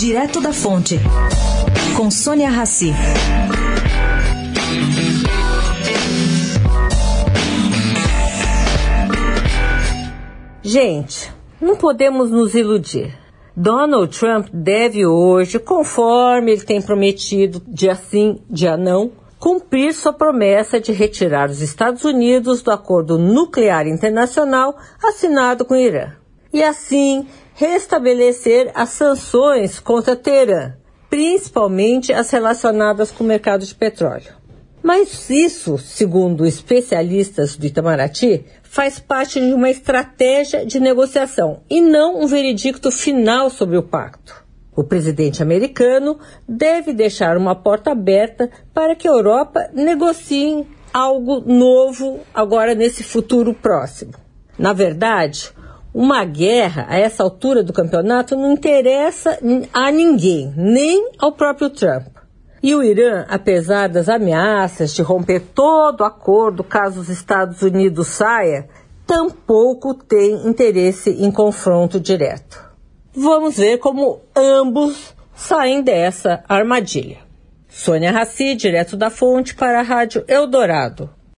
Direto da Fonte, com Sônia Rassi. Gente, não podemos nos iludir. Donald Trump deve hoje, conforme ele tem prometido, dia sim, dia não, cumprir sua promessa de retirar os Estados Unidos do acordo nuclear internacional assinado com o Irã. E assim restabelecer as sanções contra Teherã, principalmente as relacionadas com o mercado de petróleo. Mas isso, segundo especialistas do Itamaraty, faz parte de uma estratégia de negociação e não um veredicto final sobre o pacto. O presidente americano deve deixar uma porta aberta para que a Europa negocie algo novo agora nesse futuro próximo. Na verdade, uma guerra a essa altura do campeonato não interessa a ninguém, nem ao próprio Trump. E o Irã, apesar das ameaças de romper todo o acordo caso os Estados Unidos saia, tampouco tem interesse em confronto direto. Vamos ver como ambos saem dessa armadilha. Sônia Raci, direto da fonte para a Rádio Eldorado.